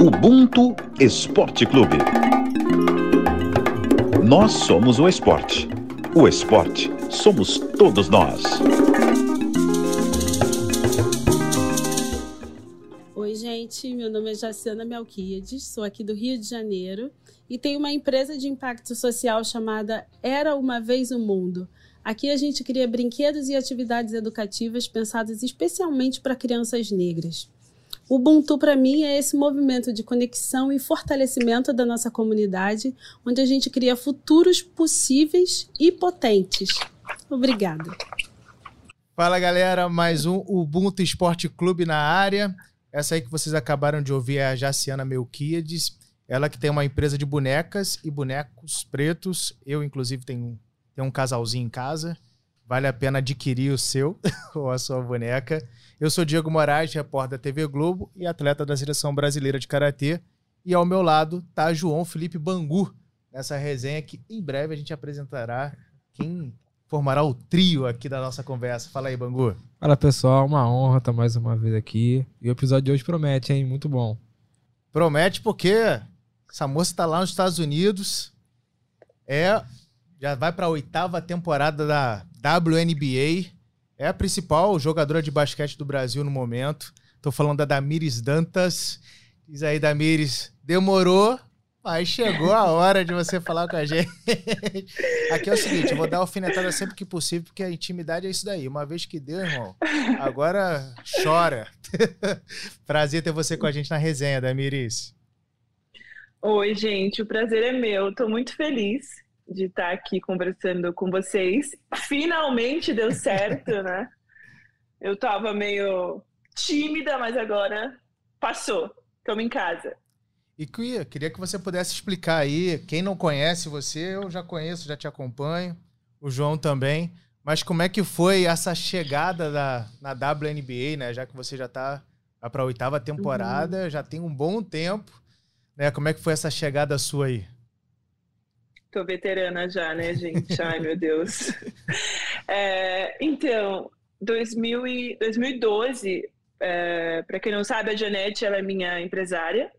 Ubuntu Esporte Clube. Nós somos o esporte. O esporte somos todos nós. Oi, gente. Meu nome é Jaciana Melquiades, sou aqui do Rio de Janeiro e tenho uma empresa de impacto social chamada Era Uma Vez o Mundo. Aqui a gente cria brinquedos e atividades educativas pensadas especialmente para crianças negras. Ubuntu, para mim, é esse movimento de conexão e fortalecimento da nossa comunidade, onde a gente cria futuros possíveis e potentes. Obrigada. Fala, galera. Mais um Ubuntu Esporte Clube na área. Essa aí que vocês acabaram de ouvir é a Jaciana Melquiades. Ela que tem uma empresa de bonecas e bonecos pretos. Eu, inclusive, tenho, tenho um casalzinho em casa. Vale a pena adquirir o seu ou a sua boneca. Eu sou Diego Moraes, repórter da TV Globo e atleta da Seleção Brasileira de Karatê. E ao meu lado está João Felipe Bangu, nessa resenha que em breve a gente apresentará quem formará o trio aqui da nossa conversa. Fala aí, Bangu. Fala pessoal, uma honra estar mais uma vez aqui. E o episódio de hoje promete, hein? Muito bom. Promete porque essa moça está lá nos Estados Unidos. É, já vai para a oitava temporada da WNBA é a principal jogadora de basquete do Brasil no momento. Tô falando da Damires Dantas. Diz aí, Damires, demorou, mas chegou a hora de você falar com a gente. Aqui é o seguinte, eu vou dar alfinetada sempre que possível, porque a intimidade é isso daí. Uma vez que deu, irmão, agora chora. prazer ter você com a gente na resenha, Damires. Oi, gente, o prazer é meu. Tô muito feliz de estar aqui conversando com vocês. Finalmente deu certo, né? Eu tava meio tímida, mas agora passou. Estamos em casa. E Quia, queria que você pudesse explicar aí, quem não conhece você, eu já conheço, já te acompanho, o João também, mas como é que foi essa chegada da, na WNBA, né? Já que você já está para a oitava temporada, uhum. já tem um bom tempo, né? Como é que foi essa chegada sua aí? Tô veterana já, né, gente? Ai, meu Deus. É, então, 2000 e, 2012, é, para quem não sabe, a Janete ela é minha empresária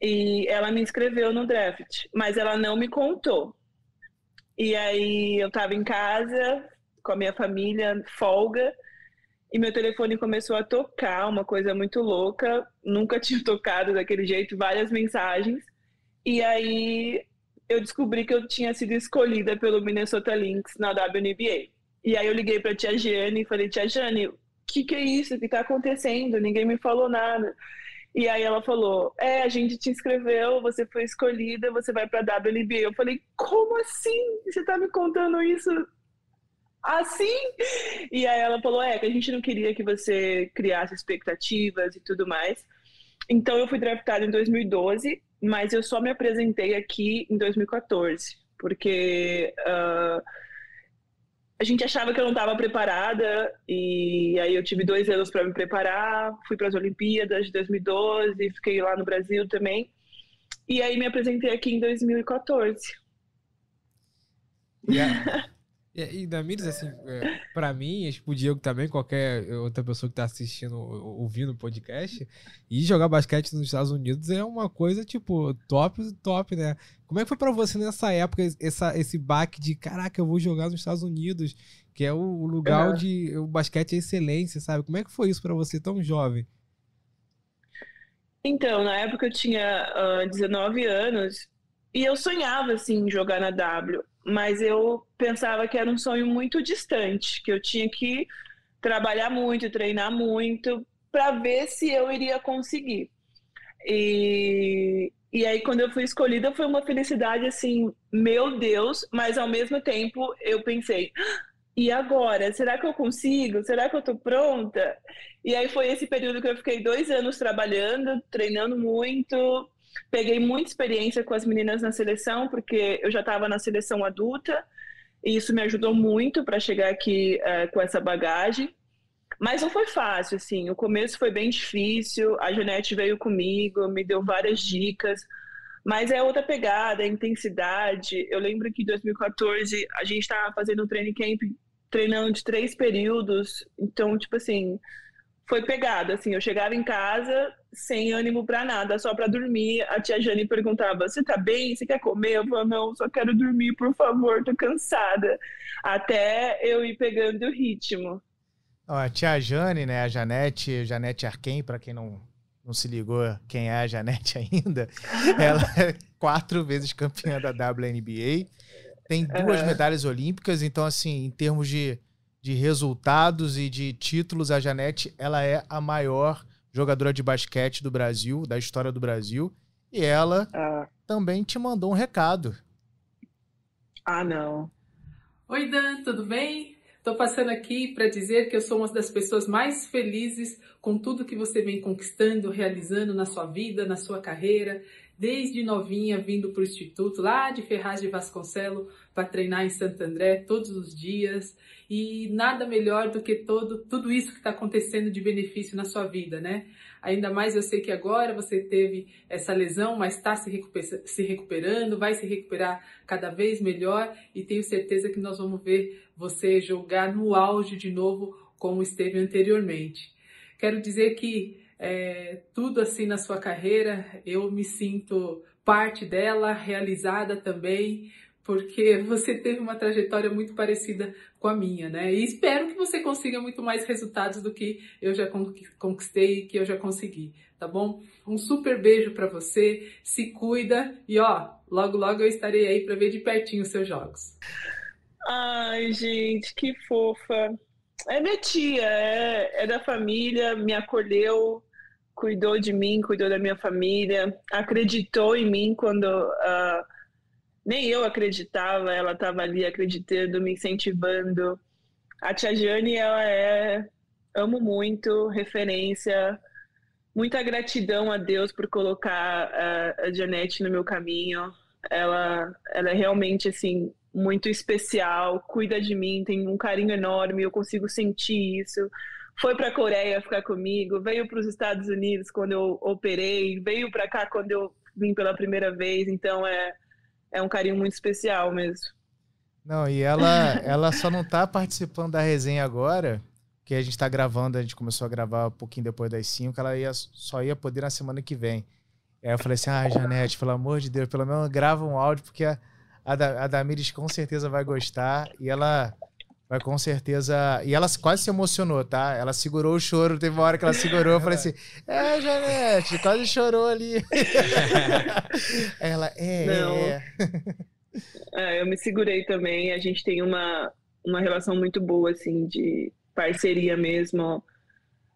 e ela me inscreveu no draft, mas ela não me contou. E aí eu estava em casa com a minha família, folga, e meu telefone começou a tocar, uma coisa muito louca. Nunca tinha tocado daquele jeito, várias mensagens. E aí eu descobri que eu tinha sido escolhida pelo Minnesota Lynx na WNBA. E aí eu liguei para tia Jane e falei, tia Jane, o que, que é isso? O que está acontecendo? Ninguém me falou nada. E aí ela falou, é, a gente te inscreveu, você foi escolhida, você vai para WNBA. Eu falei, como assim? Você está me contando isso assim? E aí ela falou, é, que a gente não queria que você criasse expectativas e tudo mais. Então eu fui draftada em 2012 mas eu só me apresentei aqui em 2014, porque uh, a gente achava que eu não estava preparada, e aí eu tive dois anos para me preparar, fui para as Olimpíadas de 2012, fiquei lá no Brasil também, e aí me apresentei aqui em 2014. Yeah. E, e Damires, assim, é, pra mim, que o Diego também, qualquer outra pessoa que tá assistindo, ouvindo o podcast, e jogar basquete nos Estados Unidos é uma coisa, tipo, top, top, né? Como é que foi pra você nessa época, essa, esse baque de, caraca, eu vou jogar nos Estados Unidos, que é o lugar uhum. onde o basquete é excelência, sabe? Como é que foi isso para você tão jovem? Então, na época eu tinha uh, ah, 19 anos e eu sonhava, assim, em jogar na W mas eu pensava que era um sonho muito distante, que eu tinha que trabalhar muito, treinar muito, para ver se eu iria conseguir. E, e aí, quando eu fui escolhida, foi uma felicidade assim, meu Deus, mas ao mesmo tempo eu pensei, e agora? Será que eu consigo? Será que eu tô pronta? E aí foi esse período que eu fiquei dois anos trabalhando, treinando muito, Peguei muita experiência com as meninas na seleção, porque eu já estava na seleção adulta, e isso me ajudou muito para chegar aqui é, com essa bagagem. Mas não foi fácil, assim. O começo foi bem difícil. A Janete veio comigo, me deu várias dicas. Mas é outra pegada, é intensidade. Eu lembro que em 2014 a gente estava fazendo um training camp treinando de três períodos. Então, tipo assim, foi pegada, assim, eu chegava em casa sem ânimo para nada, só para dormir. A tia Jane perguntava: "Você tá bem? Você quer comer?" Eu falava: "Não, só quero dormir, por favor, tô cansada". Até eu ir pegando o ritmo. A tia Jane, né, a Janete, Janete Arquem, para quem não, não se ligou quem é a Janete ainda, ela é quatro vezes campeã da WNBA, tem duas Aham. medalhas olímpicas, então assim, em termos de, de resultados e de títulos, a Janete, ela é a maior jogadora de basquete do Brasil, da história do Brasil, e ela Ah, também te mandou um recado. ah não. Oi, Dan, tudo bem? Estou passando aqui para dizer que eu sou uma das pessoas mais felizes com tudo que você vem conquistando, realizando na sua vida, na sua carreira, desde novinha vindo para o Instituto, lá de Ferraz de Vasconcelo, para treinar em Santo André todos os dias. E nada melhor do que todo, tudo isso que está acontecendo de benefício na sua vida, né? Ainda mais eu sei que agora você teve essa lesão, mas está se, recuper- se recuperando, vai se recuperar cada vez melhor e tenho certeza que nós vamos ver você jogar no auge de novo como esteve anteriormente. Quero dizer que é, tudo assim na sua carreira, eu me sinto parte dela, realizada também, porque você teve uma trajetória muito parecida com a minha, né? E espero que você consiga muito mais resultados do que eu já con- conquistei e que eu já consegui, tá bom? Um super beijo para você, se cuida e ó, logo logo eu estarei aí para ver de pertinho os seus jogos. Ai, gente, que fofa. É minha tia, é, é da família, me acolheu, cuidou de mim, cuidou da minha família, acreditou em mim quando ah, nem eu acreditava, ela estava ali acreditando, me incentivando. A tia Jane, ela é, amo muito, referência, muita gratidão a Deus por colocar a Janete no meu caminho. Ela, ela é realmente assim muito especial, cuida de mim, tem um carinho enorme, eu consigo sentir isso. Foi para a Coreia ficar comigo, veio para os Estados Unidos quando eu operei, veio para cá quando eu vim pela primeira vez, então é, é um carinho muito especial mesmo. Não, e ela, ela só não tá participando da resenha agora, que a gente tá gravando, a gente começou a gravar um pouquinho depois das 5, ela ia, só ia poder na semana que vem. Aí eu falei assim, ah, Janete, pelo amor de Deus, pelo menos grava um áudio, porque a, a, a com certeza vai gostar, e ela vai com certeza... E ela quase se emocionou, tá? Ela segurou o choro, teve uma hora que ela segurou, eu falei assim, é, Janete, quase chorou ali. Ela, é, Não. é, é. É, eu me segurei também. A gente tem uma, uma relação muito boa, assim, de parceria mesmo.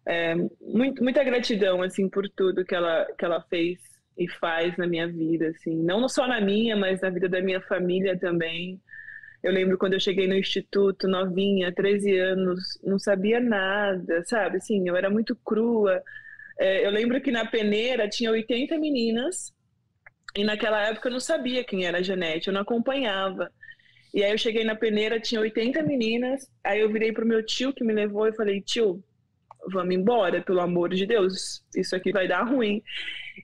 É, muito, muita gratidão, assim, por tudo que ela, que ela fez e faz na minha vida, assim. Não só na minha, mas na vida da minha família também. Eu lembro quando eu cheguei no instituto, novinha, 13 anos, não sabia nada, sabe? Assim, eu era muito crua. É, eu lembro que na peneira tinha 80 meninas e naquela época eu não sabia quem era a Janete, eu não acompanhava. E aí eu cheguei na peneira, tinha 80 meninas, aí eu virei pro meu tio que me levou e falei, tio, vamos embora, pelo amor de Deus, isso aqui vai dar ruim.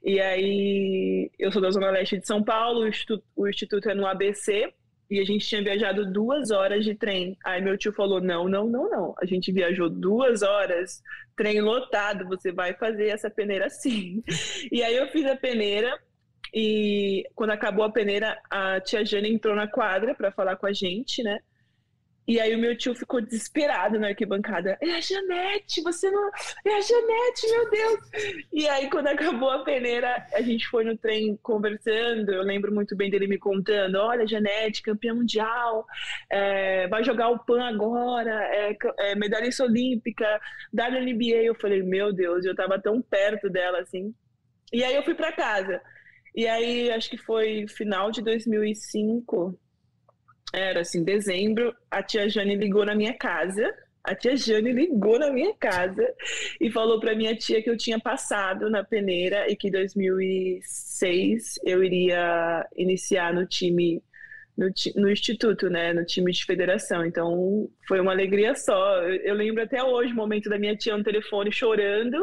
E aí eu sou da Zona Leste de São Paulo, o instituto, o instituto é no ABC, e a gente tinha viajado duas horas de trem. Aí meu tio falou, não, não, não, não, a gente viajou duas horas, trem lotado, você vai fazer essa peneira sim. E aí eu fiz a peneira, e quando acabou a peneira, a tia Jane entrou na quadra para falar com a gente, né? E aí o meu tio ficou desesperado na arquibancada. É a Janete, você não. É a Janete, meu Deus! E aí, quando acabou a peneira, a gente foi no trem conversando. Eu lembro muito bem dele me contando: olha, Janete, campeã mundial, é, vai jogar o PAN agora, é, é medalhista olímpica, WNBA. Eu falei: meu Deus, eu tava tão perto dela assim. E aí eu fui para casa. E aí, acho que foi final de 2005, era assim, dezembro, a tia Jane ligou na minha casa. A tia Jane ligou na minha casa e falou para minha tia que eu tinha passado na peneira e que em 2006 eu iria iniciar no time no, no instituto, né, no time de federação. Então foi uma alegria só. Eu, eu lembro até hoje o momento da minha tia no telefone chorando.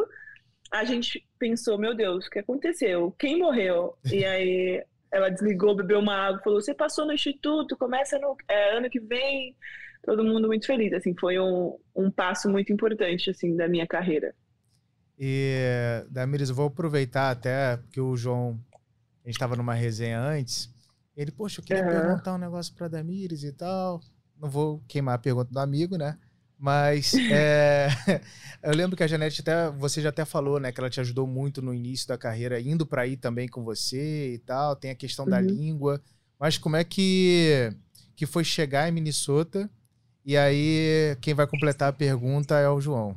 A gente pensou, meu Deus, o que aconteceu? Quem morreu? E aí ela desligou, bebeu uma água, falou: "Você passou no instituto, começa no é, ano que vem". Todo mundo muito feliz, assim, foi um, um passo muito importante assim da minha carreira. E, Damiris, eu vou aproveitar até que o João, a gente estava numa resenha antes, ele, poxa, eu queria Aham. perguntar um negócio pra Damiris e tal. Não vou queimar a pergunta do amigo, né? Mas é, eu lembro que a Janete até, você já até falou, né, que ela te ajudou muito no início da carreira, indo para aí também com você e tal. Tem a questão da Uhum. língua. Mas como é que que foi chegar em Minnesota? E aí quem vai completar a pergunta é o João.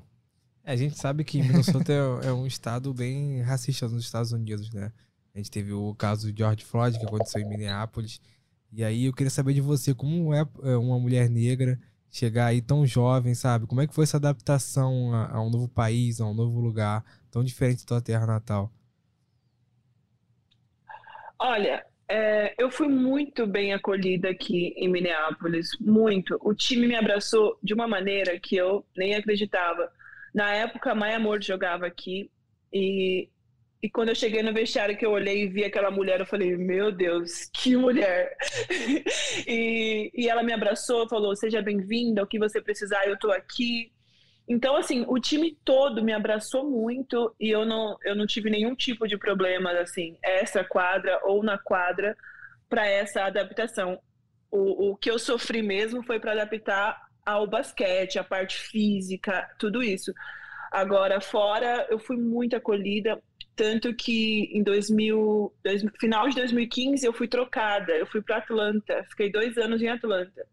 É, a gente sabe que Minnesota é, é um estado bem racista nos Estados Unidos, né? A gente teve o caso de George Floyd, que aconteceu em Minneapolis. E aí eu queria saber de você, como é é, uma mulher negra chegar aí tão jovem, sabe? Como é que foi essa adaptação a, a um novo país, a um novo lugar, tão diferente da tua terra natal? Olha, é, eu fui muito bem acolhida aqui em Minneapolis, muito. O time me abraçou de uma maneira que eu nem acreditava. Na época, Maia Amor jogava aqui e, e quando eu cheguei no vestiário que eu olhei e vi aquela mulher, eu falei, meu Deus, que mulher! e, e ela me abraçou, falou, seja bem-vinda, o que você precisar, eu tô aqui. Então, assim, o time todo me abraçou muito e eu não, eu não tive nenhum tipo de problema, assim, extra quadra ou na quadra para essa adaptação. O, o que eu sofri mesmo foi para adaptar ao basquete, a parte física, tudo isso. Agora, fora, eu fui muito acolhida, tanto que em 2000, dois- final de 2015 eu fui trocada, eu fui para Atlanta, fiquei dois anos em Atlanta.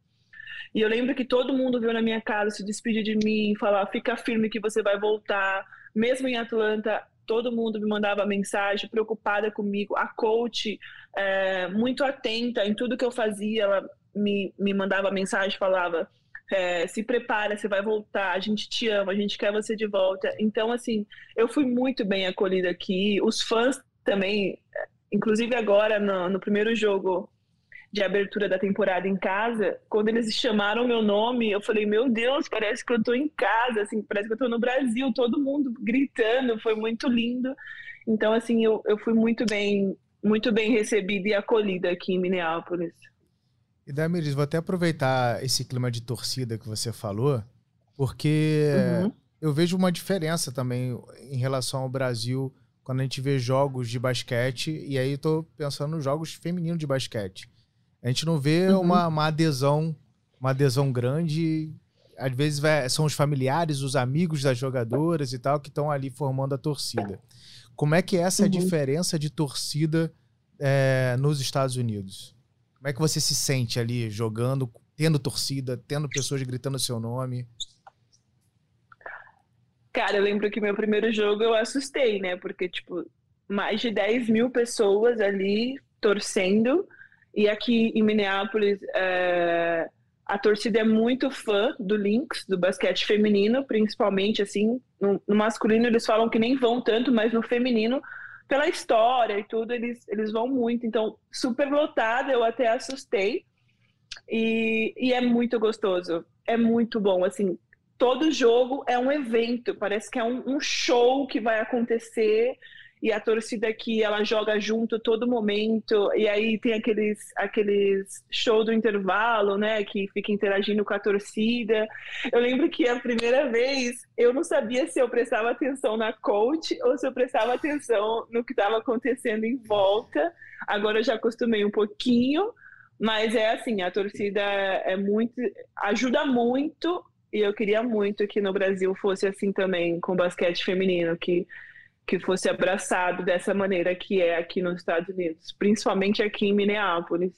E eu lembro que todo mundo veio na minha casa se despedir de mim, falar: fica firme que você vai voltar. Mesmo em Atlanta, todo mundo me mandava mensagem, preocupada comigo. A coach, é, muito atenta em tudo que eu fazia, ela me, me mandava mensagem, falava: é, se prepara, você vai voltar, a gente te ama, a gente quer você de volta. Então, assim, eu fui muito bem acolhida aqui. Os fãs também, inclusive agora no, no primeiro jogo de abertura da temporada em casa, quando eles chamaram meu nome, eu falei, meu Deus, parece que eu tô em casa, assim, parece que eu tô no Brasil, todo mundo gritando, foi muito lindo. Então, assim, eu, eu fui muito bem, muito bem recebida e acolhida aqui em Minneapolis. E Damiris, vou até aproveitar esse clima de torcida que você falou, porque Uhum. eu vejo uma diferença também em relação ao Brasil quando a gente vê jogos de basquete, e aí tô pensando nos jogos femininos de basquete. A gente não vê Uhum. uma, uma adesão, uma adesão grande. Às vezes vai- são os familiares, os amigos das jogadoras e tal, que estão ali formando a torcida. Como é que é essa Uhum. diferença de torcida é, nos Estados Unidos? Como é que você se sente ali jogando, tendo torcida, tendo pessoas gritando seu nome? Cara, eu lembro que meu primeiro jogo eu assustei, né? Porque, tipo, mais de 10 mil pessoas ali torcendo. E aqui em Minneapolis, é, a torcida é muito fã do Lynx, do basquete feminino, principalmente, assim. No, no masculino eles falam que nem vão tanto, mas no feminino, pela história e tudo, eles, eles vão muito. Então, super lotado, eu até assustei. E, e é muito gostoso. É muito bom, assim todo jogo é um evento, parece que é um, um, show que vai acontecer e a torcida aqui ela joga junto todo momento e aí tem aqueles aqueles show do intervalo, né, que fica interagindo com a torcida. Eu lembro que a primeira vez eu não sabia se eu prestava atenção na coach ou se eu prestava atenção no que estava acontecendo em volta. Agora eu já acostumei um pouquinho, mas é assim, a torcida é muito ajuda muito e eu queria muito que no Brasil fosse assim também, com basquete feminino, que, que fosse abraçado dessa maneira que é aqui nos Estados Unidos, principalmente aqui em Minneapolis.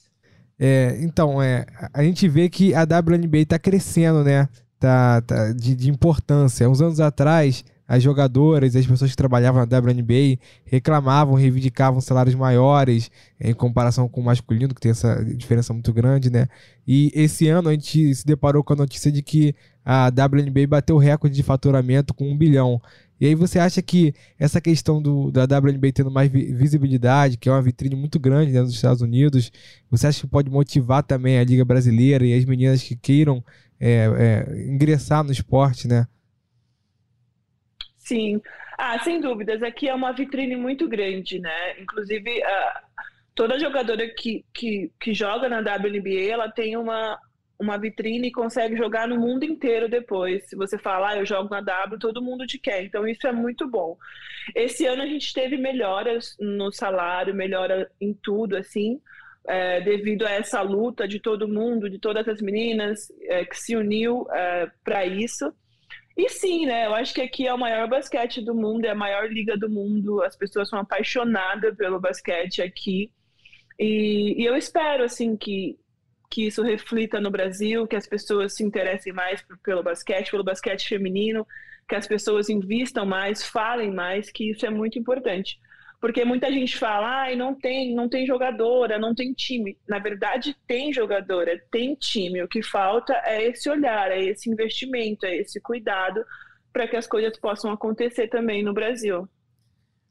É, então, é, a gente vê que a WNBA está crescendo, né? Tá, tá de, de, importância. Uns anos atrás, as jogadoras, as pessoas que trabalhavam na WNBA reclamavam, reivindicavam salários maiores em comparação com o masculino, que tem essa diferença muito grande, né? E esse ano a gente se deparou com a notícia de que a WNBA bateu o recorde de faturamento com um bilhão. E aí você acha que essa questão do, da WNBA tendo mais visibilidade, que é uma vitrine muito grande né, nos Estados Unidos, você acha que pode motivar também a Liga Brasileira e as meninas que queiram é, é, ingressar no esporte, né? Sim. Ah, sem dúvidas. Aqui é uma vitrine muito grande, né? Inclusive, toda jogadora que, que, que joga na WNBA, ela tem uma, uma vitrine e consegue jogar no mundo inteiro depois. Se você falar, ah, eu jogo na W, todo mundo te quer. Então isso é muito bom. Esse ano a gente teve melhoras no salário, melhora em tudo, assim, é, devido a essa luta de todo mundo, de todas as meninas é, que se uniu é, para isso. E sim, né? Eu acho que aqui é o maior basquete do mundo, é a maior liga do mundo. As pessoas são apaixonadas pelo basquete aqui. E, e eu espero, assim, que, que isso reflita no Brasil, que as pessoas se interessem mais pelo basquete, pelo basquete feminino, que as pessoas invistam mais, falem mais, que isso é muito importante. Porque muita gente fala, ah, não tem, não tem jogadora, não tem time. Na verdade, tem jogadora, tem time. O que falta é esse olhar, é esse investimento, é esse cuidado para que as coisas possam acontecer também no Brasil.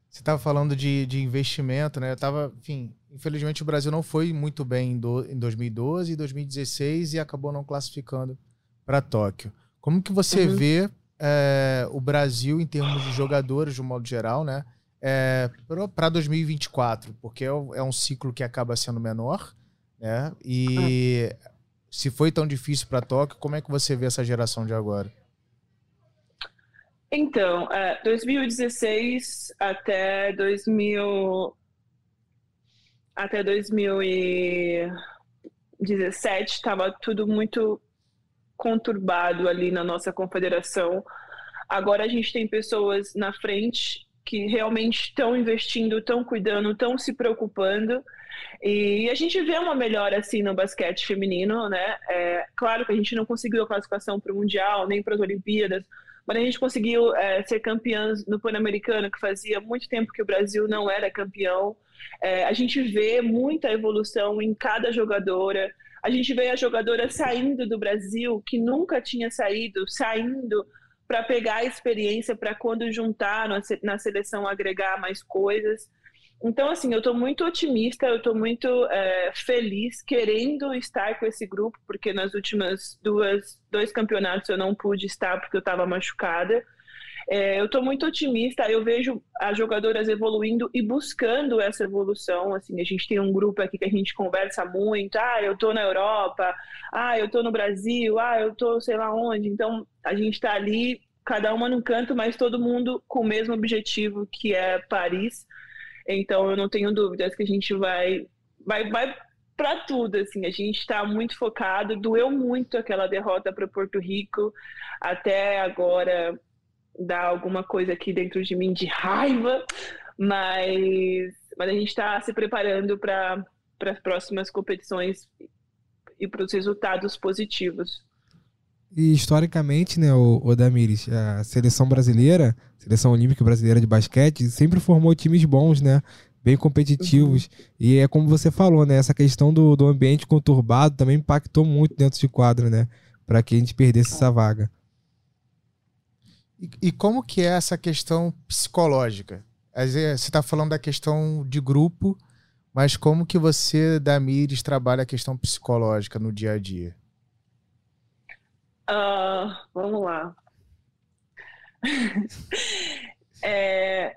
Você estava falando de, de investimento, né? Eu tava, enfim, infelizmente o Brasil não foi muito bem em, do, em 2012 e 2016 e acabou não classificando para Tóquio. Como que você uhum. vê é, o Brasil em termos de jogadores, de um modo geral, né? é, para 2024, porque é, um ciclo que acaba sendo menor, né? E ah. se foi tão difícil para Tóquio, como é que você vê essa geração de agora? Então, é, 2016 até 2000 até 2017 estava tudo muito conturbado ali na nossa confederação. Agora a gente tem pessoas na frente que realmente estão investindo, estão cuidando, estão se preocupando. E a gente vê uma melhora assim no basquete feminino, né? É, claro que a gente não conseguiu a classificação para o Mundial, nem para as Olimpíadas, mas a gente conseguiu é, ser campeãs no Pan-Americano, que fazia muito tempo que o Brasil não era campeão. É, a gente vê muita evolução em cada jogadora. A gente vê a jogadora saindo do Brasil, que nunca tinha saído, saindo para pegar a experiência para quando juntar na seleção agregar mais coisas. Então, assim, eu estou muito otimista, eu estou muito é, feliz, querendo estar com esse grupo, porque nas últimas duas dois campeonatos eu não pude estar porque eu estava machucada. É, eu estou muito otimista, eu vejo as jogadoras evoluindo e buscando essa evolução. Assim, a gente tem um grupo aqui que a gente conversa muito. Ah, eu estou na Europa. Ah, eu estou no Brasil. Ah, eu estou sei lá onde. Então, a gente está ali, cada uma num canto, mas todo mundo com o mesmo objetivo, que é Paris. Então, eu não tenho dúvidas que a gente vai, vai, vai para tudo, assim, a gente está muito focado, doeu muito aquela derrota para Porto Rico, até agora dá alguma coisa aqui dentro de mim de raiva, mas, mas a gente está se preparando para as próximas competições e para os resultados positivos. E historicamente, né, o, o Damires, a seleção brasileira, seleção olímpica brasileira de basquete, sempre formou times bons, né? Bem competitivos. Uhum. E é como você falou, né? Essa questão do, do ambiente conturbado também impactou muito dentro de quadro, né? Para que a gente perdesse essa vaga. E, como que é essa questão psicológica? Você está falando da questão de grupo, mas como que você, Damires, trabalha a questão psicológica no dia a dia? Uh, vamos lá. é,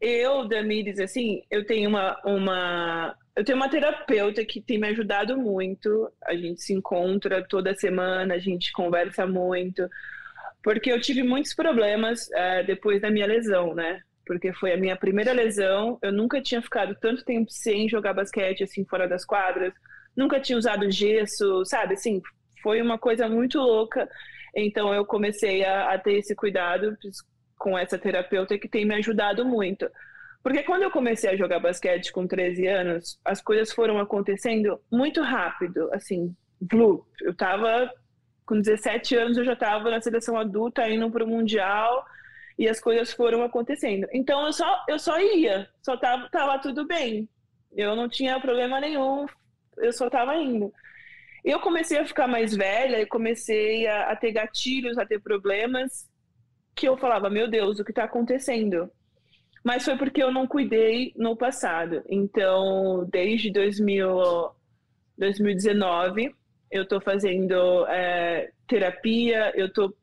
eu, Damires, assim, eu tenho uma, uma, eu tenho uma terapeuta que tem me ajudado muito. A gente se encontra toda semana, a gente conversa muito porque eu tive muitos problemas uh, depois da minha lesão, né? Porque foi a minha primeira lesão, eu nunca tinha ficado tanto tempo sem jogar basquete, assim, fora das quadras, nunca tinha usado gesso, sabe? Assim, foi uma coisa muito louca. Então eu comecei a, a ter esse cuidado com essa terapeuta que tem me ajudado muito. Porque quando eu comecei a jogar basquete com 13 anos, as coisas foram acontecendo muito rápido, assim, blue. Eu tava com 17 anos eu já estava na seleção adulta, indo para o Mundial, e as coisas foram acontecendo. Então eu só, eu só ia, só tava, tava tudo bem. Eu não tinha problema nenhum, eu só estava indo. Eu comecei a ficar mais velha e comecei a, a ter gatilhos, a ter problemas, que eu falava, meu Deus, o que está acontecendo? Mas foi porque eu não cuidei no passado. Então, desde 2000, 2019, eu estou fazendo é, terapia, eu estou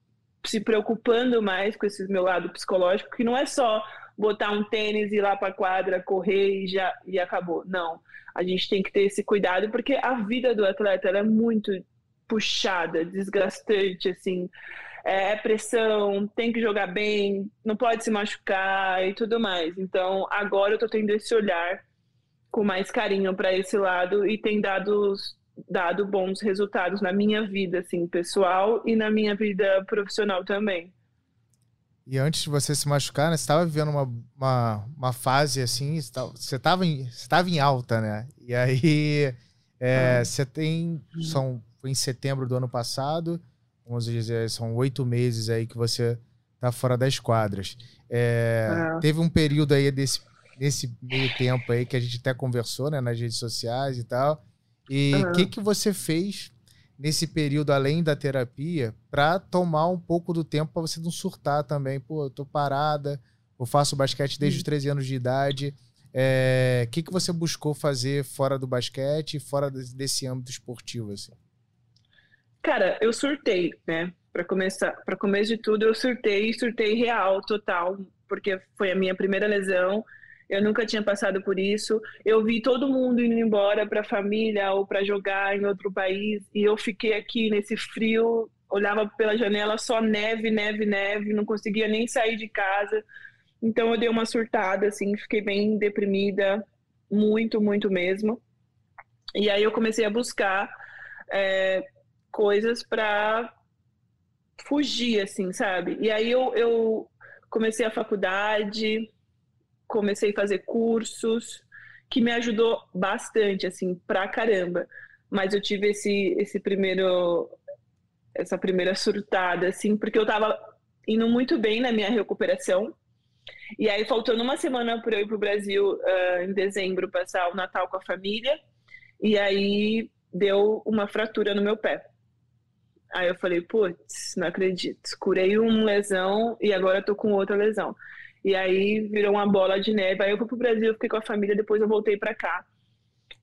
se preocupando mais com esse meu lado psicológico, que não é só botar um tênis e ir lá para a quadra, correr e já e acabou. Não. A gente tem que ter esse cuidado porque a vida do atleta é muito puxada, desgastante, assim. É, é pressão, tem que jogar bem, não pode se machucar e tudo mais. Então, agora eu tô tendo esse olhar com mais carinho para esse lado e tem dado, dado bons resultados na minha vida, assim, pessoal e na minha vida profissional também. E antes de você se machucar, né, você estava vivendo uma, uma, uma, fase assim, você estava em, você tava em alta, né? E aí é, ah. você tem. São, foi em setembro do ano passado, vamos dizer, são oito meses aí que você tá fora das quadras. É, ah. Teve um período aí desse, nesse meio tempo aí que a gente até conversou, né, nas redes sociais e tal. E o que, que você fez nesse período, além da terapia, para tomar um pouco do tempo para você não surtar também. Pô, eu tô parada, eu faço basquete desde os 13 anos de idade. O é, que, que você buscou fazer fora do basquete, fora desse âmbito esportivo, assim? Cara, eu surtei, né? Para começar, para começo de tudo, eu surtei, surtei real, total, porque foi a minha primeira lesão eu nunca tinha passado por isso. Eu vi todo mundo indo embora para a família ou para jogar em outro país e eu fiquei aqui nesse frio, olhava pela janela só neve, neve, neve, não conseguia nem sair de casa. Então eu dei uma surtada, assim, fiquei bem deprimida, muito, muito mesmo. E aí eu comecei a buscar é, coisas para fugir, assim, sabe? E aí eu, eu comecei a faculdade, comecei a fazer cursos, que me ajudou bastante, assim, pra caramba. Mas eu tive esse, esse primeiro, essa primeira surtada, assim, porque eu tava indo muito bem na minha recuperação. E aí, faltando uma semana para eu ir pro Brasil, uh, em dezembro, passar o Natal com a família, e aí deu uma fratura no meu pé. Aí eu falei, putz, não acredito. Curei uma lesão e agora tô com outra lesão. E aí virou uma bola de neve. Aí eu fui pro Brasil, fiquei com a família, depois eu voltei para cá.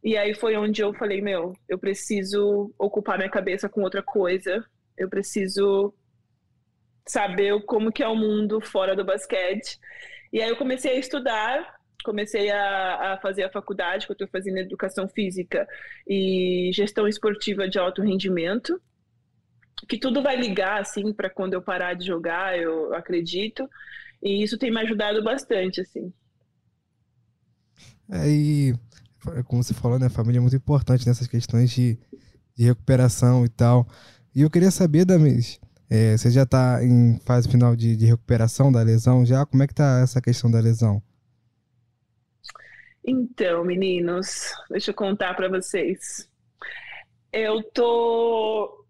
E aí foi onde eu falei, meu, eu preciso ocupar minha cabeça com outra coisa. Eu preciso saber como que é o mundo fora do basquete. E aí eu comecei a estudar, comecei a, a fazer a faculdade, que eu estou fazendo educação física e gestão esportiva de alto rendimento, que tudo vai ligar assim para quando eu parar de jogar, eu acredito. E isso tem me ajudado bastante, assim. É, e como você falou, né, a família é muito importante nessas questões de, de recuperação e tal. E eu queria saber, Damis, é, você já está em fase final de, de recuperação da lesão já? Como é que tá essa questão da lesão? Então, meninos, deixa eu contar para vocês. Eu tô.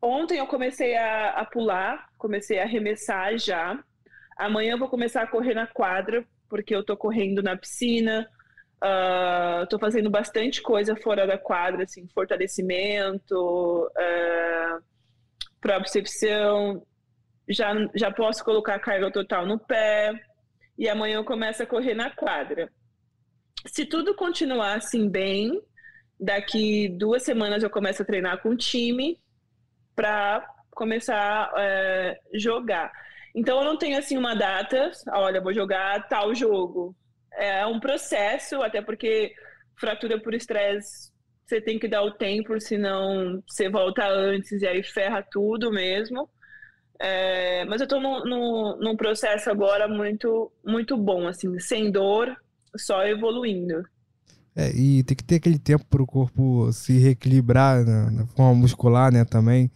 Ontem eu comecei a, a pular, comecei a arremessar já. Amanhã eu vou começar a correr na quadra, porque eu tô correndo na piscina. Uh, tô fazendo bastante coisa fora da quadra, assim, fortalecimento, uh, propriocepção. Já, já posso colocar carga total no pé. E amanhã eu começo a correr na quadra. Se tudo continuar assim bem, daqui duas semanas eu começo a treinar com o time para começar a uh, jogar. Então eu não tenho assim uma data, olha, vou jogar tal jogo. É um processo, até porque fratura por estresse você tem que dar o tempo, senão você volta antes e aí ferra tudo mesmo. É, mas eu estou num, num, num, processo agora muito, muito bom, assim, sem dor, só evoluindo. É, e tem que ter aquele tempo para o corpo se reequilibrar na, na forma muscular, né, também.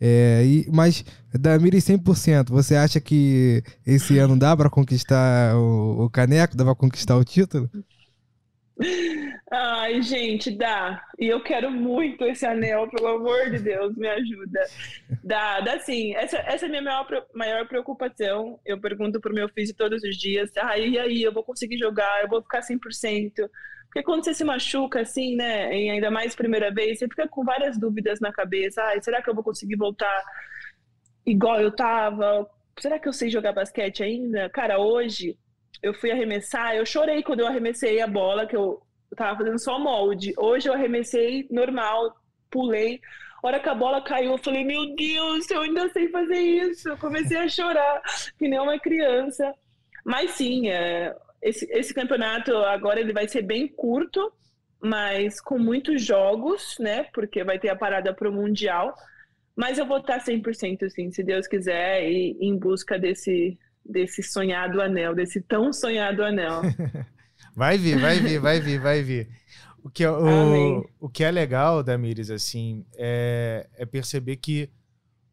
É, e, mas da Miri 100%, você acha que esse ano dá para conquistar o, o caneco, dá para conquistar o título? Ai, gente, dá. E eu quero muito esse anel, pelo amor de Deus, me ajuda. Dá, dá sim. Essa, essa é a minha maior, maior preocupação. Eu pergunto pro meu filho todos os dias: ah, e aí, eu vou conseguir jogar? Eu vou ficar 100%? Porque quando você se machuca assim, né, e ainda mais primeira vez, você fica com várias dúvidas na cabeça. Ai, será que eu vou conseguir voltar igual eu tava? Será que eu sei jogar basquete ainda? Cara, hoje eu fui arremessar, eu chorei quando eu arremessei a bola, que eu, tava fazendo só molde. Hoje eu arremessei normal, pulei. A hora que a bola caiu, eu falei, meu Deus, eu ainda sei fazer isso. Eu comecei a chorar, que nem uma criança. Mas sim, é, esse, esse campeonato agora ele vai ser bem curto, mas com muitos jogos, né? Porque vai ter a parada pro Mundial. Mas eu vou estar 100% sim, se Deus quiser, e em busca desse, desse sonhado anel, desse tão sonhado anel. vai vir, vai vir, vai vir, vai vir. O que, é, o, o que é legal, Damires, assim, é, é perceber que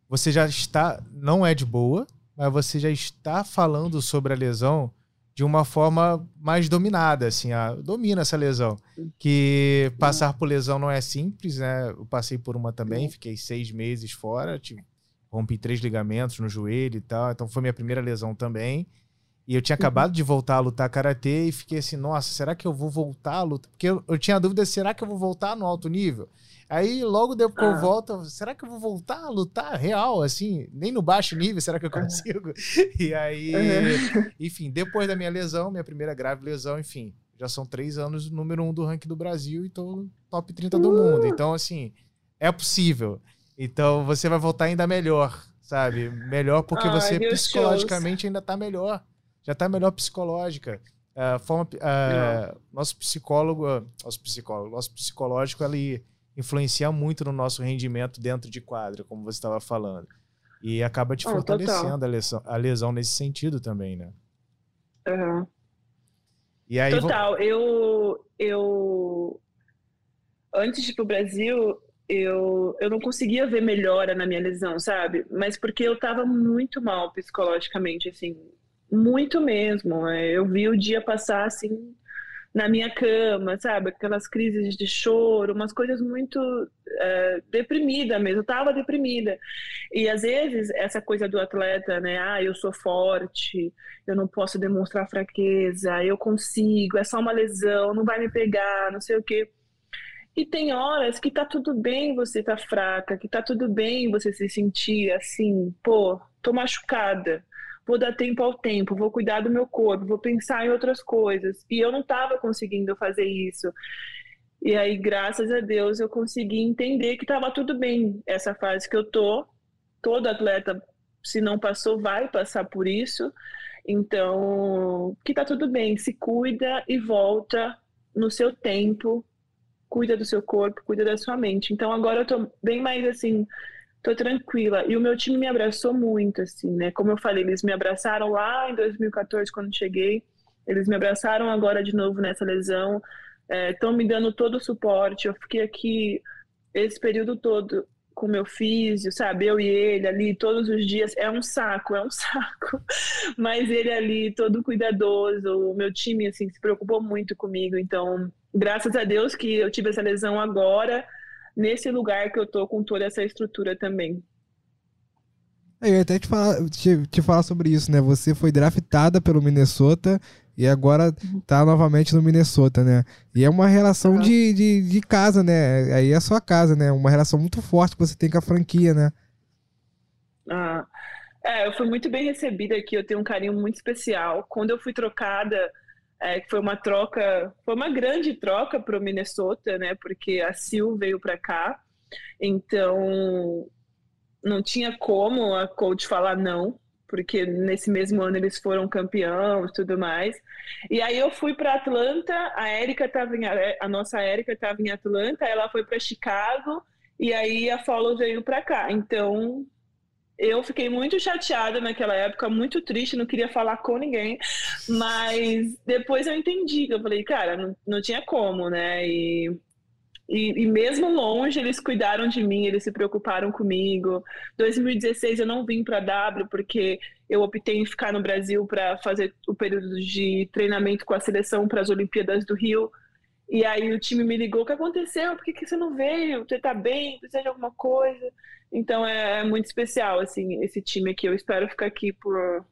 você já está, não é de boa, mas você já está falando sobre a lesão de uma forma mais dominada, assim, a, domina essa lesão. Que passar por lesão não é simples, né? Eu passei por uma também, fiquei seis meses fora, tipo, rompi três ligamentos no joelho e tal, então foi minha primeira lesão também. E eu tinha acabado de voltar a lutar karatê e fiquei assim, nossa, será que eu vou voltar a lutar? Porque eu, eu tinha dúvida, será que eu vou voltar no alto nível? Aí logo depois que eu ah. volto, será que eu vou voltar a lutar real, assim? Nem no baixo nível, será que eu consigo? E aí, enfim, depois da minha lesão, minha primeira grave lesão, enfim, já são três anos número um do ranking do Brasil e tô top 30 do mundo. Então, assim, é possível. Então você vai voltar ainda melhor, sabe? Melhor porque Ai, você psicologicamente ainda tá melhor. Já tá melhor psicológica. Uh, forma, nosso psicólogo, nosso psicólogo, nosso psicológico, ele influencia muito no nosso rendimento dentro de quadra, como você estava falando. E acaba te oh, fortalecendo a lesão, a lesão, nesse sentido também, né? Uhum. E aí, total. Vou... Eu, eu. Antes de ir pro Brasil, eu, eu não conseguia ver melhora na minha lesão, sabe? Mas porque eu tava muito mal psicologicamente, assim. Muito mesmo. É, eu vi o dia passar, assim, na minha cama, sabe? Aquelas crises de choro, umas coisas muito é, deprimida mesmo. Eu tava deprimida. E às vezes essa coisa do atleta, né? Ah, eu sou forte, eu não posso demonstrar fraqueza, eu consigo, é só uma lesão, não vai me pegar, não sei o quê. E tem horas que tá tudo bem você tá fraca, que tá tudo bem você se sentir assim, pô, tô machucada vou dar tempo ao tempo, vou cuidar do meu corpo, vou pensar em outras coisas. E eu não estava conseguindo fazer isso. E aí, graças a Deus, eu consegui entender que estava tudo bem essa fase que eu tô. Todo atleta, se não passou, vai passar por isso. Então, que tá tudo bem. Se cuida e volta no seu tempo. Cuida do seu corpo, cuida da sua mente. Então, agora eu tô bem mais assim tô tranquila. E o meu time me abraçou muito, assim, né? Como eu falei, eles me abraçaram lá em 2014, quando cheguei. Eles me abraçaram agora de novo nessa lesão. Estão é, me dando todo o suporte. Eu fiquei aqui esse período todo com meu físio, sabe? Eu e ele ali todos os dias. É um saco, é um saco. Mas ele ali, todo cuidadoso. O meu time, assim, se preocupou muito comigo. Então, graças a Deus que eu tive essa lesão agora nesse lugar que eu tô com toda essa estrutura também. É, eu ia até te falar, te, te falar sobre isso, né? Você foi draftada pelo Minnesota e agora tá novamente no Minnesota, né? E é uma relação uhum. de, de, de, casa, né? Aí é a sua casa, né? Uma relação muito forte que você tem com a franquia, né? Ah, é, eu fui muito bem recebida aqui, eu tenho um carinho muito especial. Quando eu fui trocada é, que foi uma troca, foi uma grande troca para o Minnesota, né? Porque a Sil veio para cá, então não tinha como a coach falar não, porque nesse mesmo ano eles foram campeões, tudo mais. E aí eu fui para Atlanta, a Érica estava em a nossa Érica estava em Atlanta, ela foi para Chicago e aí a Follow veio para cá. Então eu fiquei muito chateada naquela época, muito triste, não queria falar com ninguém, mas depois eu entendi, eu falei, cara, não, não tinha como, né? E, e, e, mesmo longe, eles cuidaram de mim, eles se preocuparam comigo. 2016 eu não vim para W porque eu optei em ficar no Brasil para fazer o período de treinamento com a seleção para as Olimpíadas do Rio. E aí o time me ligou, o que aconteceu? Por que, que você não veio? Você tá bem? Precisa de alguma coisa? Então é, é, muito especial, assim, esse time aqui. Eu espero ficar aqui por,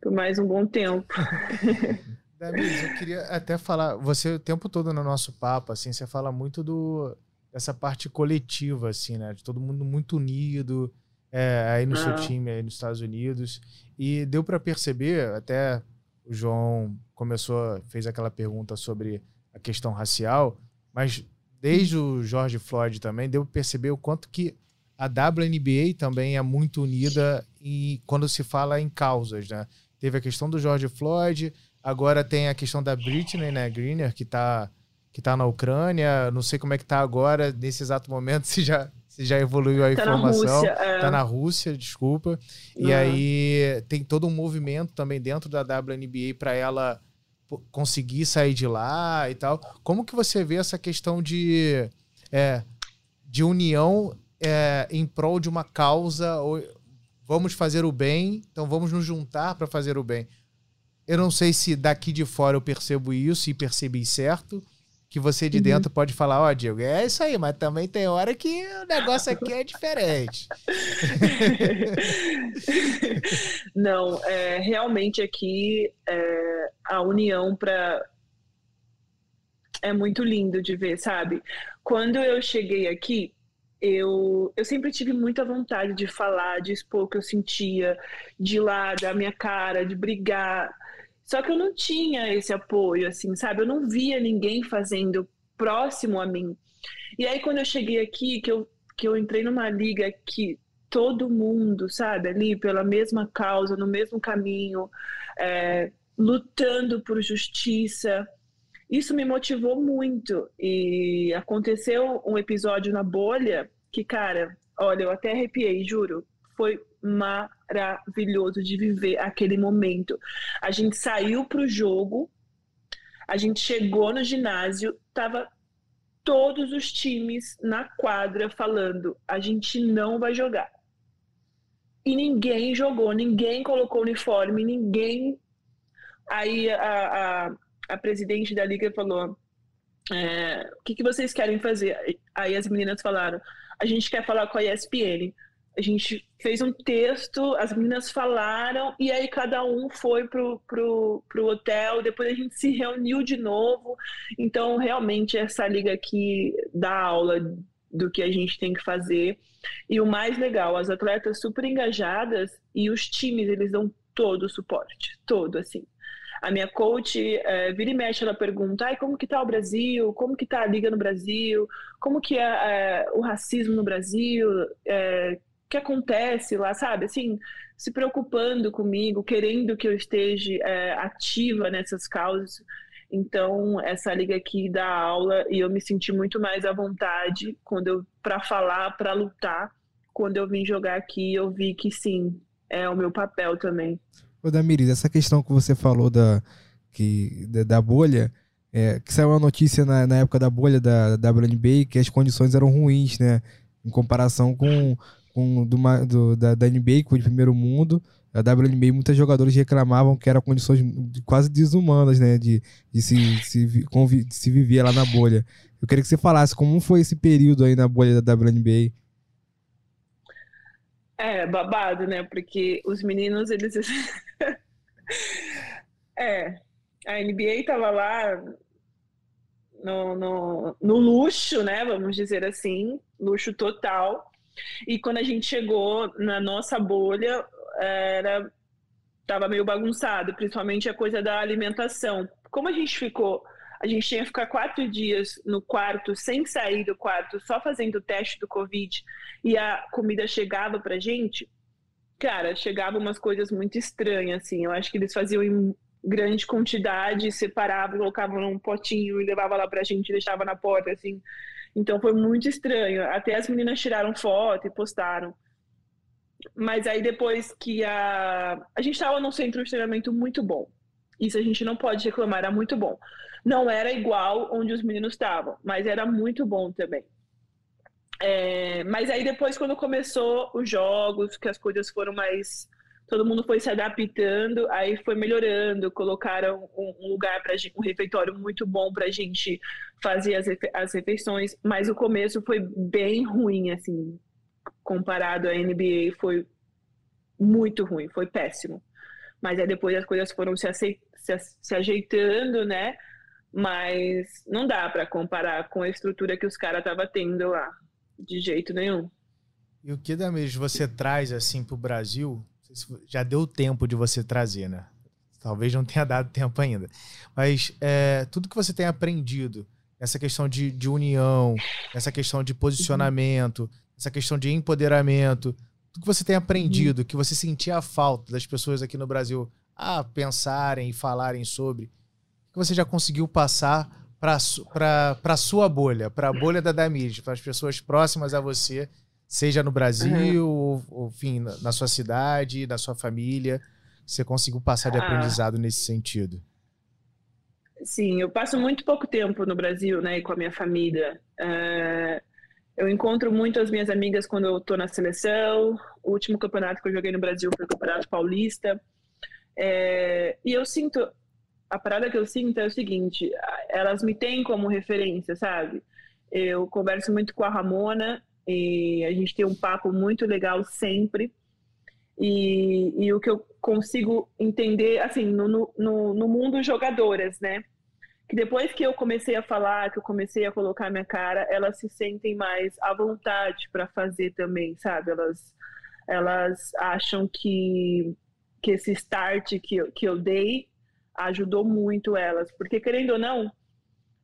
por mais um bom tempo. Davis, eu queria até falar, você o tempo todo no nosso papo, assim, você fala muito do dessa parte coletiva, assim, né? De todo mundo muito unido, é, aí no ah. seu time, aí nos Estados Unidos. E deu para perceber, até o João começou, fez aquela pergunta sobre a questão racial, mas desde o George Floyd também deu para perceber o quanto que a WNBA também é muito unida e quando se fala em causas, né? Teve a questão do George Floyd, agora tem a questão da Britney, né, Greener, que está que tá na Ucrânia. Não sei como é que tá agora, nesse exato momento, se já, se já evoluiu a Tá informação. na Rússia. é. Tá na Rússia, desculpa. E Uhum. aí tem todo um movimento também dentro da WNBA para ela conseguir sair de lá e tal. Como que você vê essa questão de, é, de união é, em prol de uma causa? Ou, vamos fazer o bem, então vamos nos juntar para fazer o bem. Eu não sei se daqui de fora eu percebo isso e percebi certo. Que você de Uhum. dentro pode falar, ó, Diego, é isso aí, mas também tem hora que o negócio aqui é diferente. Não, é, realmente aqui é, a união para é muito lindo de ver, sabe? Quando eu cheguei aqui, eu, eu sempre tive muita vontade de falar, de expor o que eu sentia, de ir lá, dar minha cara, de brigar. Só que eu não tinha esse apoio, assim, sabe? Eu não via ninguém fazendo próximo a mim. E aí, quando eu cheguei aqui, que eu, que eu entrei numa liga que todo mundo, sabe, ali pela mesma causa, no mesmo caminho, é, lutando por justiça. Isso me motivou muito. E aconteceu um episódio na bolha que, cara, olha, eu até arrepiei, juro. Foi maravilhoso de viver aquele momento. A gente saiu pro jogo, a gente chegou no ginásio, tava todos os times na quadra falando: a gente não vai jogar. E ninguém jogou, ninguém colocou uniforme, ninguém. Aí a, a, a presidente da liga falou: é, o que, que vocês querem fazer? Aí as meninas falaram: a gente quer falar com a ESPN. A gente fez um texto, as meninas falaram, e aí cada um foi pro, pro, pro hotel, depois a gente se reuniu de novo. Então, realmente, essa liga aqui dá aula do que a gente tem que fazer. E o mais legal, as atletas super engajadas e os times, eles dão todo o suporte, todo, assim. A minha coach, é, vira e mexe, ela pergunta, Ai, como que tá o Brasil? Como que tá a liga no Brasil? Como que é, é o racismo no Brasil? É, que acontece lá, sabe? Assim, se preocupando comigo, querendo que eu esteja é, ativa nessas causas. Então, essa liga aqui dá aula e eu me senti muito mais à vontade quando eu para falar, para lutar. Quando eu vim jogar aqui, eu vi que sim, é o meu papel também. Ô, Damiris, essa questão que você falou da, que, da, da bolha, é, que saiu uma notícia na, na época da bolha da, da WNBA que as condições eram ruins, né? Em comparação com, com do, do, da, da NBA, que foi de primeiro mundo. A WNBA, muitos jogadores reclamavam que eram condições quase desumanas, né? De, de, se, se, de se viver lá na bolha. Eu queria que você falasse como foi esse período aí na bolha da WNBA. É, babado, né? Porque os meninos, eles. é, a NBA tava lá no, no, no luxo, né? Vamos dizer assim, luxo total. E quando a gente chegou na nossa bolha, era tava meio bagunçado, principalmente a coisa da alimentação. Como a gente ficou, a gente tinha que ficar quatro dias no quarto, sem sair do quarto, só fazendo o teste do Covid, e a comida chegava pra gente, cara, chegava umas coisas muito estranhas, assim. Eu acho que eles faziam em grande quantidade, separavam, colocavam num potinho e levavam lá pra gente, deixava na porta, assim. Então foi muito estranho. Até as meninas tiraram foto e postaram. Mas aí depois que a. A gente estava num centro de treinamento muito bom. Isso a gente não pode reclamar, era muito bom. Não era igual onde os meninos estavam, mas era muito bom também. É, mas aí depois, quando começou os jogos, que as coisas foram mais. Todo mundo foi se adaptando, aí foi melhorando, colocaram um, um lugar para um refeitório muito bom para a gente fazer as, as refeições, mas o começo foi bem ruim, assim, comparado à NBA, foi muito ruim, foi péssimo. Mas aí depois as coisas foram se, acei- se, se ajeitando, né? Mas não dá para comparar com a estrutura que os caras estavam tendo lá, de jeito nenhum. E o que, Damiris, você traz assim Brasil? Não sei se Já deu tempo de você trazer, né? Talvez não tenha dado tempo ainda. Mas é, tudo que você tem aprendido, essa questão de, de união, essa questão de posicionamento, essa questão de empoderamento, tudo que você tem aprendido, que você sentia a falta das pessoas aqui no Brasil a pensarem e falarem sobre, que você já conseguiu passar para a sua bolha, para a bolha da Damir, para as pessoas próximas a você, seja no Brasil, uhum. ou, ou, enfim, na, na, sua cidade, na sua família, você conseguiu passar de ah. aprendizado nesse sentido? Sim, eu passo muito pouco tempo no Brasil, né, com a minha família. Uh, eu encontro muito as minhas amigas quando eu estou na seleção. O último campeonato que eu joguei no Brasil foi o Campeonato Paulista. É, e eu sinto, a parada que eu sinto é o seguinte: elas me têm como referência, sabe? Eu converso muito com a Ramona e a gente tem um papo muito legal sempre. E, e o que eu consigo entender, assim, no, no, no mundo jogadoras, né? Que depois que eu comecei a falar, que eu comecei a colocar minha cara, elas se sentem mais à vontade para fazer também, sabe? Elas, elas acham que, que esse start que eu, que eu dei ajudou muito elas. Porque, querendo ou não,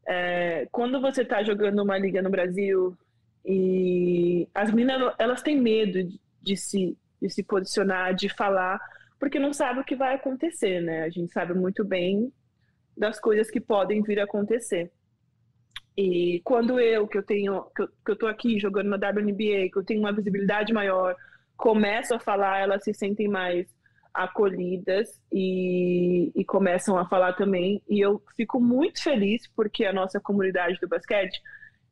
é, quando você está jogando uma liga no Brasil e as meninas elas têm medo de, de, se, de se posicionar, de falar, porque não sabe o que vai acontecer, né? A gente sabe muito bem das coisas que podem vir a acontecer. E quando eu, que eu tenho, que eu, que eu tô aqui jogando na WNBA, que eu tenho uma visibilidade maior, começo a falar, elas se sentem mais acolhidas e, e, começam a falar também. E eu fico muito feliz porque a nossa comunidade do basquete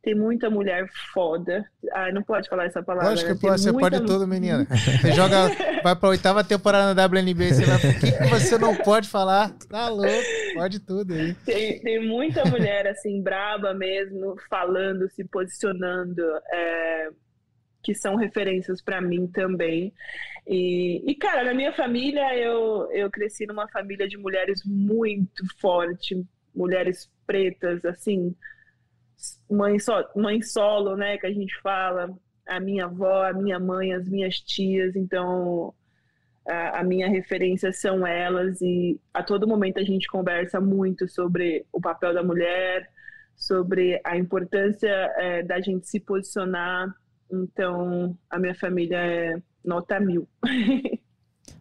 tem muita mulher foda. Ai, não pode falar essa palavra. Lógico que né? pode, você pode tudo, menina. Você joga, vai pra oitava temporada na WNBA, você vai. O que, que você não pode falar? Tá louco, pode tudo aí. Tem, tem muita mulher, assim, braba mesmo, falando, se posicionando. É que são referências para mim também. E, e, cara, na minha família, eu, eu cresci numa família de mulheres muito forte, mulheres pretas, assim, mãe, so, mãe solo, né, que a gente fala, a minha avó, a minha mãe, as minhas tias, então a, a minha referência são elas e a todo momento a gente conversa muito sobre o papel da mulher, sobre a importância é, da gente se posicionar então, a minha família é nota mil.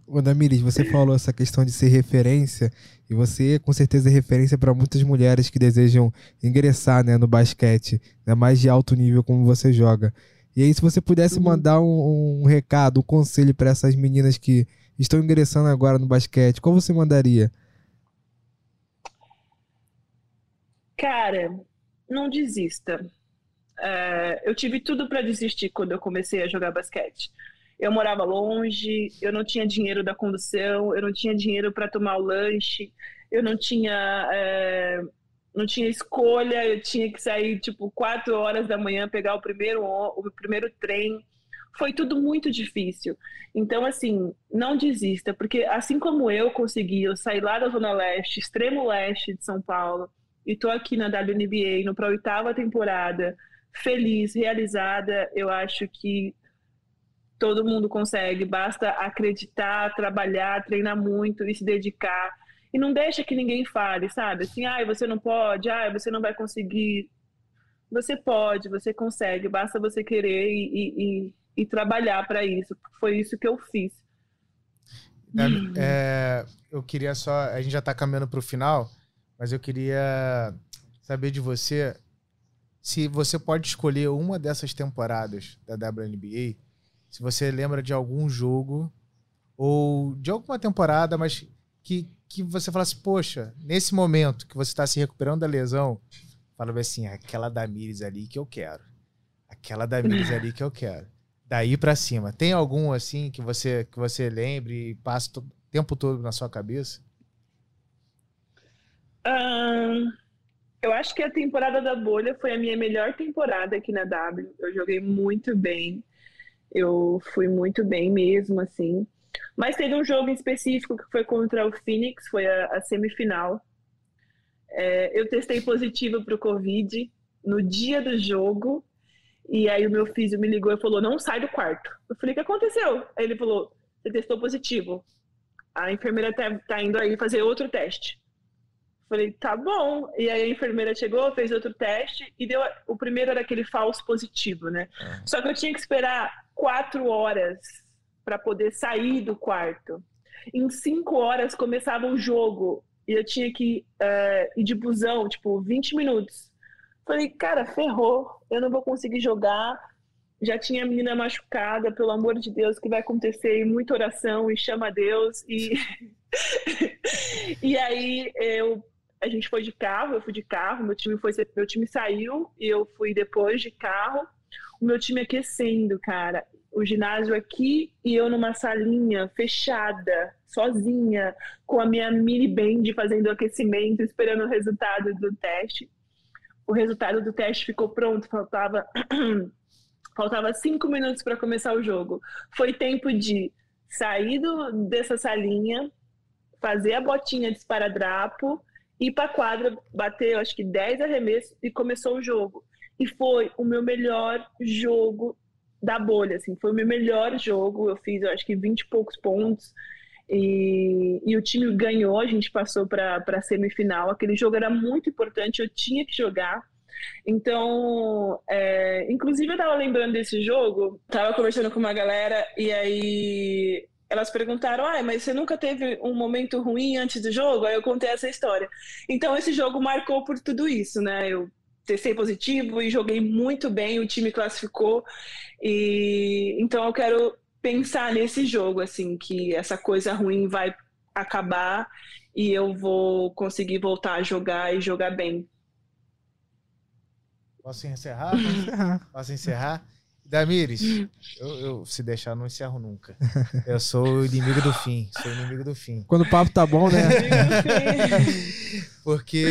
Ô, Damiris, você falou essa questão de ser referência, e você com certeza é referência para muitas mulheres que desejam ingressar né, no basquete, né, mais de alto nível como você joga. E aí, se você pudesse uhum. mandar um, um, recado, um conselho para essas meninas que estão ingressando agora no basquete, qual você mandaria? Cara, não desista. É, eu tive tudo para desistir quando eu comecei a jogar basquete. Eu morava longe, eu não tinha dinheiro da condução, eu não tinha dinheiro para tomar o lanche, eu não tinha é, não tinha escolha, eu tinha que sair tipo quatro horas da manhã pegar o primeiro o primeiro trem. Foi tudo muito difícil. Então assim, não desista, porque assim como eu consegui, eu saí lá da zona leste, extremo leste de São Paulo, e tô aqui na WNBA, no para oitava temporada feliz, realizada. Eu acho que todo mundo consegue, basta acreditar, trabalhar, treinar muito e se dedicar. E não deixa que ninguém fale, sabe? Assim, ah, você não pode, ah, você não vai conseguir. Você pode, você consegue, basta você querer e, e, e trabalhar para isso. Foi isso que eu fiz. É, é, eu queria só. A gente já está caminhando para o final, mas eu queria saber de você se você pode escolher uma dessas temporadas da WNBA, se você lembra de algum jogo ou de alguma temporada, mas que, que você fala assim, poxa, nesse momento que você está se recuperando da lesão, fala assim, aquela da Miris ali que eu quero. Aquela da Miris ali que eu quero. Daí para cima. Tem algum assim que você que você lembre e passa o tempo todo na sua cabeça? Um, eu acho que a temporada da bolha foi a minha melhor temporada aqui na W. Eu joguei muito bem. Eu fui muito bem mesmo, assim. Mas teve um jogo em específico que foi contra o Phoenix, foi a, a semifinal. É, eu testei positivo para o Covid no dia do jogo. E aí o meu físico me ligou e falou: não sai do quarto. Eu falei: o que aconteceu? Aí ele falou: você testou positivo. A enfermeira tá, tá indo aí fazer outro teste. Falei, tá bom. E aí a enfermeira chegou, fez outro teste e deu. O primeiro era aquele falso positivo, né? É. Só que eu tinha que esperar quatro horas para poder sair do quarto. Em cinco horas começava o jogo. e eu tinha que uh, ir de busão, tipo, 20 minutos. Falei, cara, ferrou, eu não vou conseguir jogar. Já tinha a menina machucada, pelo amor de Deus, o que vai acontecer? E muita oração, e chama a Deus. E, e aí eu, a gente foi de carro, eu fui de carro, meu time, foi, meu time saiu e eu fui depois de carro. O meu time aquecendo, cara. O ginásio aqui e eu numa salinha fechada, sozinha, com a minha mini band fazendo aquecimento, esperando o resultado do teste o resultado do teste ficou pronto, faltava faltava cinco minutos para começar o jogo. Foi tempo de sair do, dessa salinha, fazer a botinha de esparadrapo, ir para a quadra, bater, acho que 10 arremessos e começou o jogo. E foi o meu melhor jogo da bolha, assim, foi o meu melhor jogo. Eu fiz, eu acho que 20 e poucos pontos. E, e, o time ganhou, a gente passou para a semifinal. Aquele jogo era muito importante, eu tinha que jogar. Então, é, inclusive eu estava lembrando desse jogo, estava conversando com uma galera e aí elas perguntaram: ah, mas você nunca teve um momento ruim antes do jogo? Aí eu contei essa história. Então, esse jogo marcou por tudo isso, né? Eu testei positivo e joguei muito bem, o time classificou. E então eu quero pensar nesse jogo, assim, que essa coisa ruim vai acabar e eu vou conseguir voltar a jogar e jogar bem. Posso encerrar? Posso encerrar. Damires, eu, eu, se deixar, não encerro nunca. Eu sou o inimigo do fim. Sou o inimigo do fim. Quando o papo tá bom, né? Porque,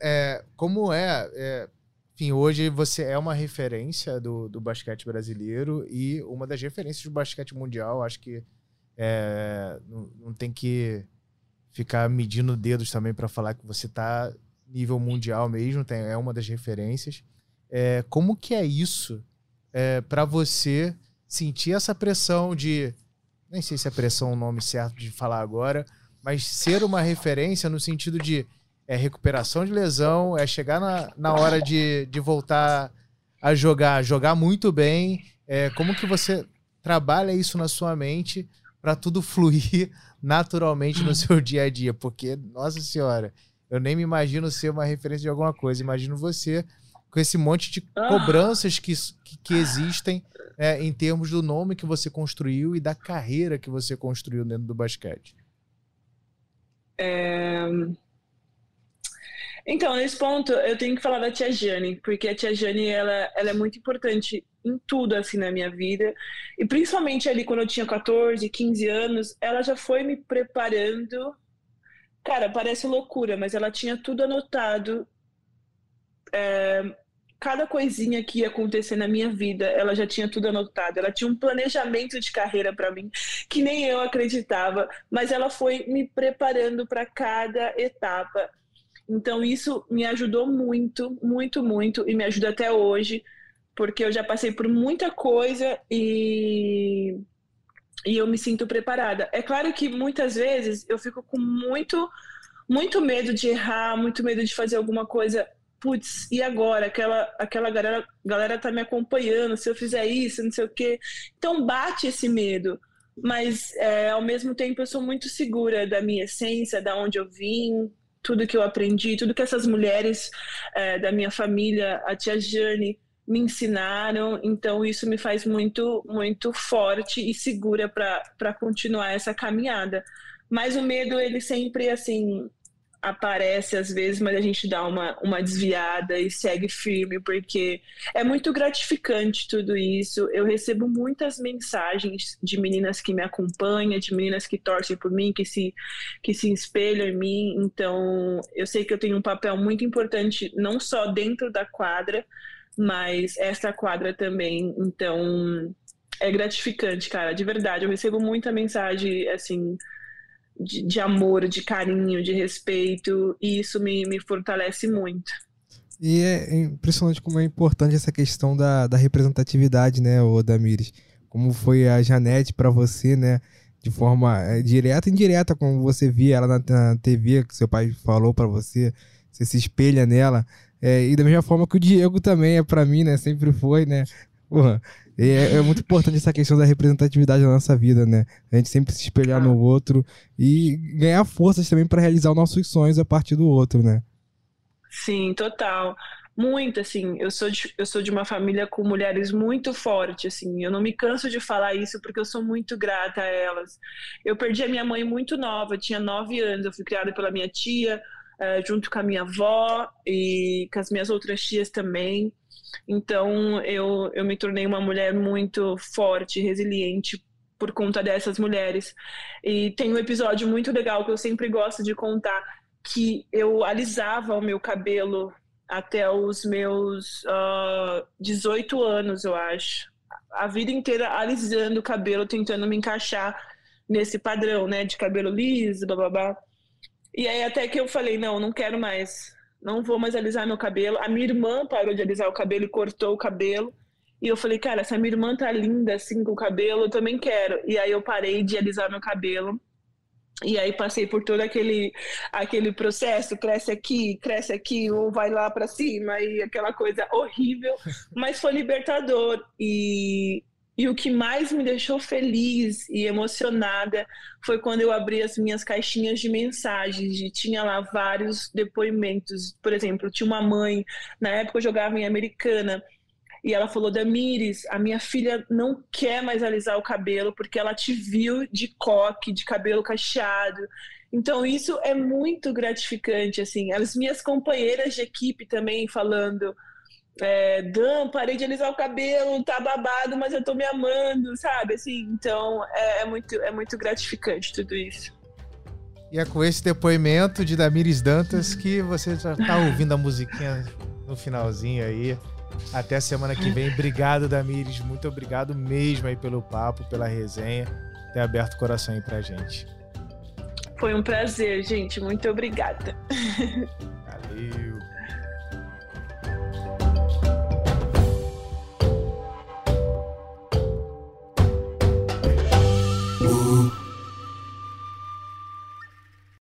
é, como é, é enfim, hoje você é uma referência do, do basquete brasileiro e uma das referências do basquete mundial. Acho que é, não, não, tem que ficar medindo dedos também para falar que você está nível mundial mesmo, tem, é uma das referências. É, como que é isso é, para você sentir essa pressão de. Nem sei se é pressão é o nome certo de falar agora, mas ser uma referência no sentido de é recuperação de lesão, é chegar na, na hora de, de voltar a jogar, jogar muito bem. É, como que você trabalha isso na sua mente para tudo fluir naturalmente no seu dia a dia? Porque, nossa senhora, eu nem me imagino ser uma referência de alguma coisa. Imagino você com esse monte de ah. cobranças que, que, que existem é, em termos do nome que você construiu e da carreira que você construiu dentro do basquete. É... Então, nesse ponto, eu tenho que falar da tia Jane, porque a tia Jane, ela, ela é muito importante em tudo, assim, na minha vida. E principalmente ali quando eu tinha 14, 15 anos, ela já foi me preparando. Cara, parece loucura, mas ela tinha tudo anotado. É, cada coisinha que ia acontecer na minha vida, ela já tinha tudo anotado. Ela tinha um planejamento de carreira para mim que nem eu acreditava, mas ela foi me preparando para cada etapa. Então isso me ajudou muito, muito, muito e me ajuda até hoje, porque eu já passei por muita coisa e e eu me sinto preparada. É claro que muitas vezes eu fico com muito muito medo de errar, muito medo de fazer alguma coisa. Putz, e agora? Aquela, aquela galera, galera tá me acompanhando, se eu fizer isso, não sei o quê. Então bate esse medo. Mas é, ao mesmo tempo eu sou muito segura da minha essência, da onde eu vim, tudo que eu aprendi, tudo que essas mulheres é, da minha família, a tia Jane, me ensinaram. Então, isso me faz muito, muito forte e segura para continuar essa caminhada. Mas o medo, ele sempre, assim, aparece às vezes, mas a gente dá uma, uma desviada e segue firme, porque é muito gratificante tudo isso. Eu recebo muitas mensagens de meninas que me acompanham, de meninas que torcem por mim, que se, que se espelham em mim. Então, eu sei que eu tenho um papel muito importante, não só dentro da quadra, mas essa quadra também. Então, é gratificante, cara, de verdade. Eu recebo muita mensagem, assim de, de, amor, de carinho, de respeito, e isso me, me fortalece muito. E é impressionante como é importante essa questão da, da representatividade, né, Damires? Como foi a Janete para você, né? De forma é, direta e indireta, como você via ela na, na TV, que seu pai falou para você, você se espelha nela. É, e da mesma forma que o Diego também é para mim, né? Sempre foi, né? Porra, é, é muito importante essa questão da representatividade na nossa vida, né? A gente sempre se espelhar no outro e ganhar forças também para realizar os nossos sonhos a partir do outro, né? Sim, total. Muito, assim, eu sou, de, eu sou de uma família com mulheres muito fortes, assim, eu não me canso de falar isso porque eu sou muito grata a elas. Eu perdi a minha mãe muito nova, tinha nove anos, eu fui criada pela minha tia, uh, junto com a minha avó e com as minhas outras tias também. Então, eu, eu me tornei uma mulher muito forte, resiliente por conta dessas mulheres. E tem um episódio muito legal que eu sempre gosto de contar, que eu alisava o meu cabelo até os meus uh, 18 anos, eu acho. A vida inteira alisando o cabelo, tentando me encaixar nesse padrão, né, de cabelo liso, blá. E aí até que eu falei, não, não quero mais, não vou mais alisar meu cabelo. A minha irmã parou de alisar o cabelo e cortou o cabelo. E eu falei, cara, essa minha irmã tá linda assim com o cabelo, eu também quero. E aí eu parei de alisar meu cabelo e aí passei por todo aquele, aquele processo, cresce aqui, cresce aqui, ou vai lá para cima, e aquela coisa horrível, mas foi libertador. E, e o que mais me deixou feliz e emocionada foi quando eu abri as minhas caixinhas de mensagens e tinha lá vários depoimentos. Por exemplo, tinha uma mãe, na época eu jogava em Americana, e ela falou: Damires, a minha filha não quer mais alisar o cabelo porque ela te viu de coque, de cabelo cacheado. Então, isso é muito gratificante. assim. As minhas companheiras de equipe também falando. É, Dan, parei de alisar o cabelo, tá babado, mas eu tô me amando, sabe? Assim, então é, é muito, é muito gratificante tudo isso. E é com esse depoimento de Damires Dantas que você já tá ouvindo a musiquinha no finalzinho aí. Até semana que vem. Obrigado, Damires. Muito obrigado mesmo aí pelo papo, pela resenha. Ter aberto o coração aí pra gente. Foi um prazer, gente. Muito obrigada. Valeu.